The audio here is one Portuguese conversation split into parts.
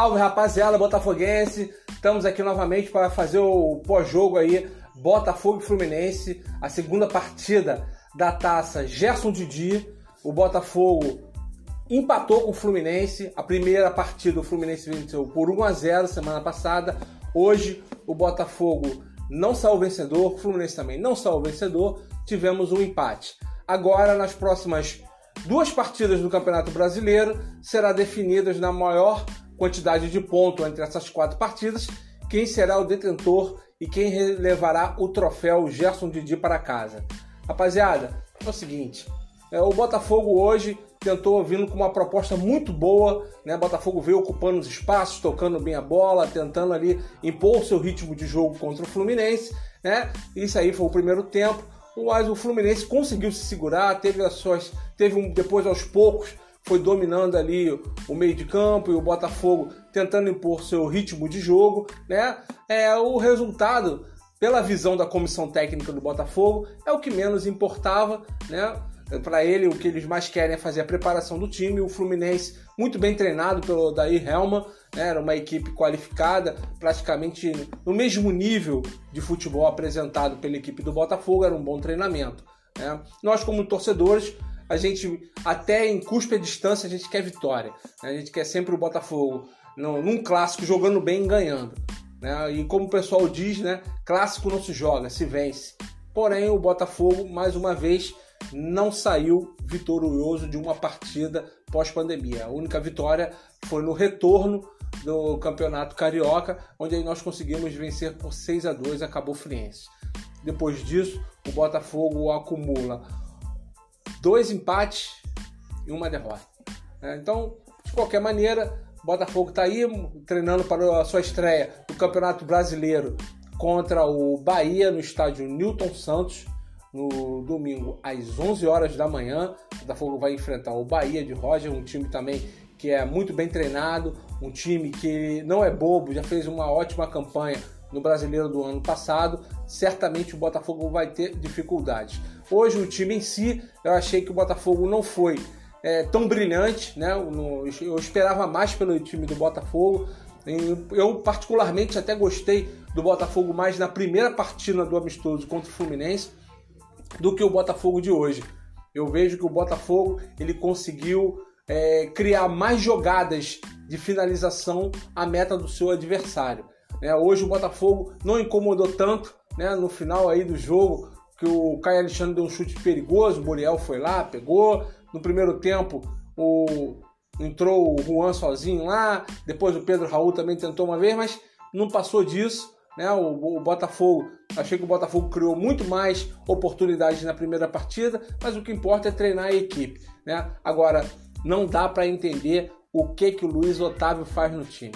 Salve rapaziada botafoguense, estamos aqui novamente para fazer o pós-jogo aí Botafogo e Fluminense, a segunda partida da taça Gerson Didi. O Botafogo empatou com o Fluminense, a primeira partida o Fluminense venceu por 1 a 0 semana passada. Hoje o Botafogo não saiu vencedor, o Fluminense também não saiu vencedor, tivemos um empate. Agora nas próximas duas partidas do Campeonato Brasileiro será definidas na maior quantidade de pontos entre essas quatro partidas, quem será o detentor e quem levará o troféu Gerson Didi para casa. Rapaziada, é o seguinte, é, o Botafogo hoje tentou vindo com uma proposta muito boa, né? Botafogo veio ocupando os espaços, tocando bem a bola, tentando ali impor o seu ritmo de jogo contra o Fluminense, né? Isso aí foi o primeiro tempo, mas o Fluminense conseguiu se segurar, teve as suas, teve um depois aos poucos foi dominando ali o meio de campo e o Botafogo tentando impor seu ritmo de jogo, né? É o resultado, pela visão da comissão técnica do Botafogo, é o que menos importava, né? Para ele, o que eles mais querem é fazer a preparação do time. O Fluminense, muito bem treinado pelo Daí Helma, né? era uma equipe qualificada, praticamente no mesmo nível de futebol apresentado pela equipe do Botafogo, era um bom treinamento. Né? Nós, como torcedores, a gente, até em custo e distância, a gente quer vitória. Né? A gente quer sempre o Botafogo num clássico jogando bem e ganhando. Né? E como o pessoal diz, né? clássico não se joga, se vence. Porém, o Botafogo, mais uma vez, não saiu vitorioso de uma partida pós-pandemia. A única vitória foi no retorno do Campeonato Carioca, onde aí nós conseguimos vencer por 6 a 2 a Cabo Friense. Depois disso, o Botafogo acumula dois empates e uma derrota. É, então, de qualquer maneira, Botafogo está aí treinando para a sua estreia no Campeonato Brasileiro contra o Bahia no estádio Newton Santos no domingo às 11 horas da manhã. O Botafogo vai enfrentar o Bahia de Roger, um time também que é muito bem treinado, um time que não é bobo, já fez uma ótima campanha no Brasileiro do ano passado. Certamente o Botafogo vai ter dificuldades. Hoje o time em si, eu achei que o Botafogo não foi é, tão brilhante, né? Eu esperava mais pelo time do Botafogo. Eu particularmente até gostei do Botafogo mais na primeira partida do amistoso contra o Fluminense do que o Botafogo de hoje. Eu vejo que o Botafogo ele conseguiu é, criar mais jogadas de finalização à meta do seu adversário. Né? Hoje o Botafogo não incomodou tanto né, no final aí do jogo que o Caio Alexandre deu um chute perigoso, o Muriel foi lá, pegou. No primeiro tempo, o entrou o Juan sozinho lá, depois o Pedro Raul também tentou uma vez, mas não passou disso. Né? O, o, Botafogo, achei que o Botafogo criou muito mais oportunidades na primeira partida, mas o que importa é treinar a equipe. Né? Agora, não dá para entender o que, que o Luiz Otávio faz no time.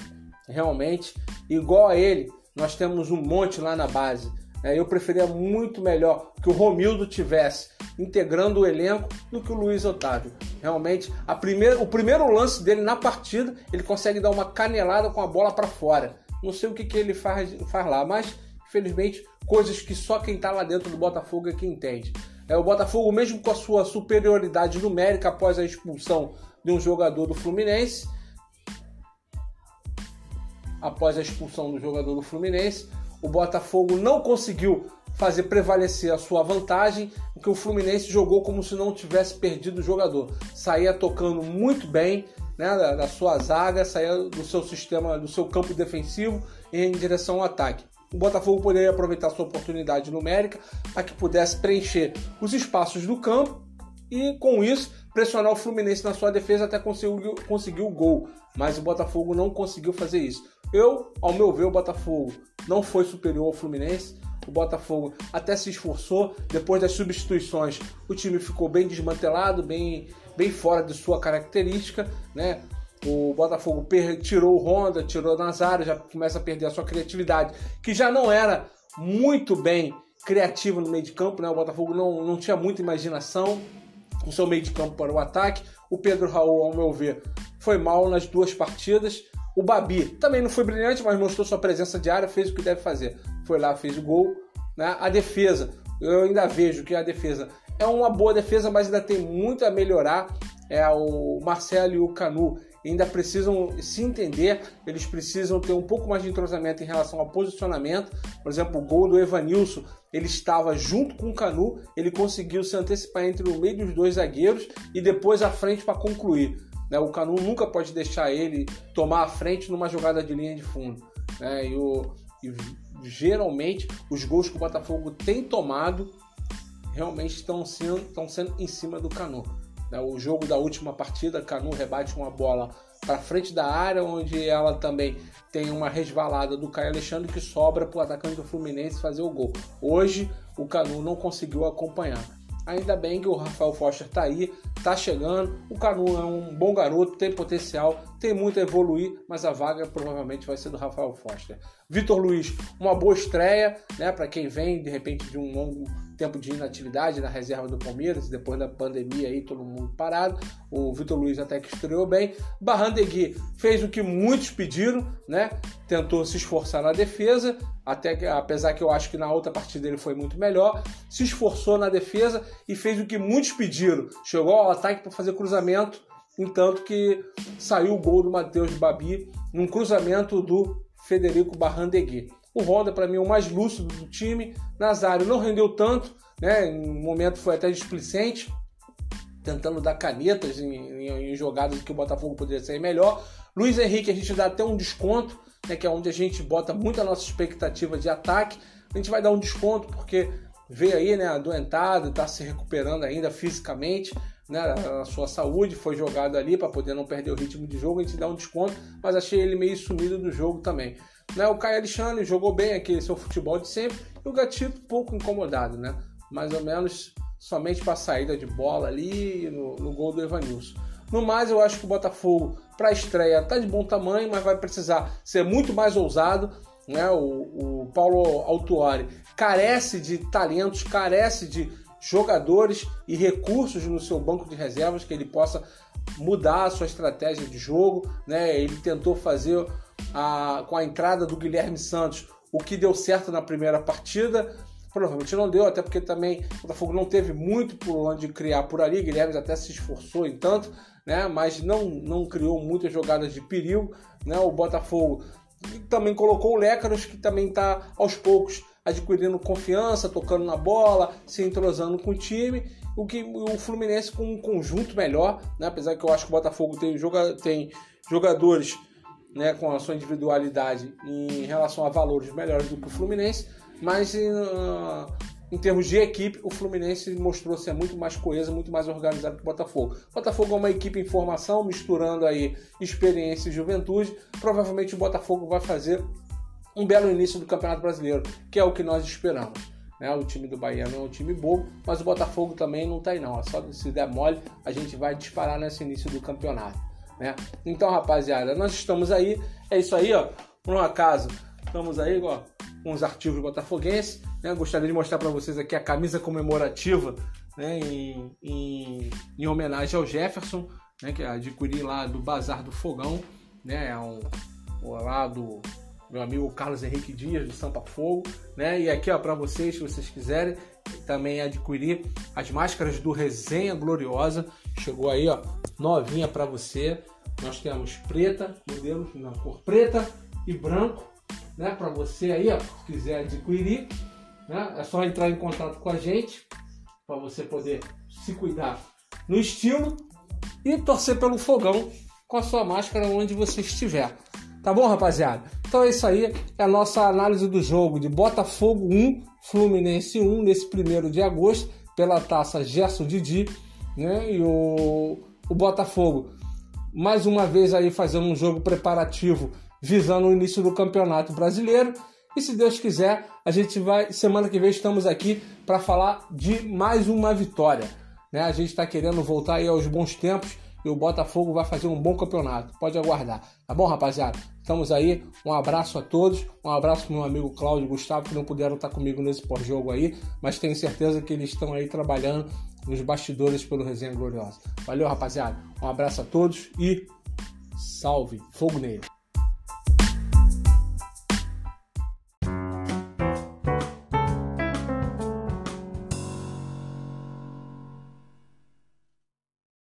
Realmente, igual a ele, nós temos um monte lá na base. É, eu preferia muito melhor que o Romildo tivesse integrando o elenco do que o Luiz Otávio. Realmente, a primeira, o primeiro lance dele na partida, ele consegue dar uma canelada com a bola para fora. Não sei o que, que ele faz, faz lá, mas infelizmente coisas que só quem está lá dentro do Botafogo é que entende. É, o Botafogo, mesmo com a sua superioridade numérica após a expulsão de um jogador do Fluminense, após a expulsão do jogador do Fluminense, o Botafogo não conseguiu fazer prevalecer a sua vantagem, porque o Fluminense jogou como se não tivesse perdido o jogador. Saía tocando muito bem né, da, da sua zaga, saía do seu sistema, do seu campo defensivo em direção ao ataque. O Botafogo poderia aproveitar sua oportunidade numérica para que pudesse preencher os espaços do campo e, com isso, pressionar o Fluminense na sua defesa até conseguir, conseguir o gol. Mas o Botafogo não conseguiu fazer isso. Eu, ao meu ver, o Botafogo não foi superior ao Fluminense. O Botafogo até se esforçou. Depois das substituições, o time ficou bem desmantelado, bem, bem fora de sua característica, né? O Botafogo tirou o Honda, tirou o Nazário, já começa a perder a sua criatividade, que já não era muito bem criativo no meio de campo, né? O Botafogo não, não tinha muita imaginação no seu meio de campo para o ataque. O Pedro Raul, ao meu ver, foi mal nas duas partidas. O Babi também não foi brilhante, mas mostrou sua presença diária, fez o que deve fazer. Foi lá, fez o gol. Né? A defesa, eu ainda vejo que a defesa é uma boa defesa, mas ainda tem muito a melhorar. É o Marcelo e o Canu, ainda precisam se entender, eles precisam ter um pouco mais de entrosamento em relação ao posicionamento. Por exemplo, o gol do Evanilson, ele estava junto com o Canu, ele conseguiu se antecipar entre o meio dos dois zagueiros e depois à frente para concluir. Né? O Canu nunca pode deixar ele tomar a frente numa jogada de linha de fundo. Né? E, o, e geralmente os gols que o Botafogo tem tomado realmente estão sendo, estão sendo em cima do Canu. Né? O jogo da última partida, Canu rebate uma bola para frente da área, onde ela também tem uma resvalada do Caio Alexandre que sobra para o atacante do Fluminense fazer o gol. Hoje o Canu não conseguiu acompanhar. Ainda bem que o Rafael Foster está aí, está chegando. O Canu é um bom garoto, tem potencial, tem muito a evoluir, mas a vaga provavelmente vai ser do Rafael Foster. Vitor Luiz, uma boa estreia, né, para quem vem de repente de um longo tempo de inatividade na reserva do Palmeiras, depois da pandemia aí todo mundo parado. O Vitor Luiz até que estreou bem. Barrandegui fez o que muitos pediram, né? Tentou se esforçar na defesa, até que, apesar que eu acho que na outra partida ele foi muito melhor, se esforçou na defesa e fez o que muitos pediram. Chegou ao ataque para fazer cruzamento, entanto que saiu o gol do Matheus Babi num cruzamento do Federico Barrandegui. O Honda, para mim, é o mais lúcido do time. Nazário não rendeu tanto, né? Em um momento foi até displicente, tentando dar canetas em, em, em jogadas que o Botafogo poderia ser melhor. Luiz Henrique, a gente dá até um desconto, né? Que é onde a gente bota muito a nossa expectativa de ataque. A gente vai dar um desconto porque veio aí, né? Adoentado, está se recuperando ainda fisicamente. Né, a sua saúde foi jogado ali para poder não perder o ritmo de jogo, a gente dá um desconto, mas achei ele meio sumido do jogo também. Né? O Caio Alexandre jogou bem aquele seu futebol de sempre e o Gatito pouco incomodado, né? mais ou menos somente para a saída de bola ali no, no gol do Evanilson. No mais, eu acho que o Botafogo, para a estreia, está de bom tamanho, mas vai precisar ser muito mais ousado. Né? O, o Paulo Autuori carece de talentos, carece de jogadores e recursos no seu banco de reservas que ele possa mudar a sua estratégia de jogo. Né? Ele tentou fazer a, com a entrada do Guilherme Santos, o que deu certo na primeira partida. Provavelmente não deu, até porque também o Botafogo não teve muito por onde criar por ali. Guilherme até se esforçou em tanto, né? mas não, não criou muitas jogadas de perigo. Né? O Botafogo também colocou o Lécaros, que também está aos poucos adquirindo confiança, tocando na bola, se entrosando com o time. O que o Fluminense com um conjunto melhor, né? apesar que eu acho que o Botafogo tem, joga, tem jogadores né, com a sua individualidade em relação a valores melhores do que o Fluminense, mas em, uh, em termos de equipe, o Fluminense mostrou ser muito mais coeso, muito mais organizado que o Botafogo. O Botafogo é uma equipe em formação, misturando aí experiência e juventude. Provavelmente o Botafogo vai fazer um belo início do Campeonato Brasileiro, que é o que nós esperamos. Né? O time do Bahia não é um time bobo, mas o Botafogo também não está aí não. É só se der mole, a gente vai disparar nesse início do campeonato. Né? Então, rapaziada, nós estamos aí. É isso aí, ó. Por um acaso, estamos aí, ó, com os artigos botafoguenses. Né? Gostaria de mostrar para vocês aqui a camisa comemorativa né? em, em, em homenagem ao Jefferson, né? que adquiri lá do Bazar do Fogão. Né? É um, lá do meu amigo Carlos Henrique Dias, do Sampa Fogo. Né? E aqui, ó, para vocês, se vocês quiserem também adquirir as máscaras do Resenha Gloriosa. Chegou aí, ó, novinha para você. Nós temos preta, modelos na cor preta e branco, né? Para você aí, ó, se quiser adquirir, né? É só entrar em contato com a gente para você poder se cuidar no estilo e torcer pelo fogão com a sua máscara onde você estiver. Tá bom, rapaziada? Então é isso aí, é a nossa análise do jogo de Botafogo 1, Fluminense 1, nesse primeiro de agosto, pela taça Gerson Didi, né? E o, o Botafogo, mais uma vez aí fazendo um jogo preparativo, visando o início do Campeonato Brasileiro. E se Deus quiser, a gente vai, semana que vem estamos aqui para falar de mais uma vitória. Né? A gente está querendo voltar aí aos bons tempos e o Botafogo vai fazer um bom campeonato. Pode aguardar. Tá bom, rapaziada? Estamos aí. Um abraço a todos. Um abraço pro meu amigo Cláudio e Gustavo, que não puderam estar comigo nesse pós-jogo aí, mas tenho certeza que eles estão aí trabalhando nos bastidores pelo Resenha Gloriosa. Valeu, rapaziada. Um abraço a todos e salve. Fogo nele.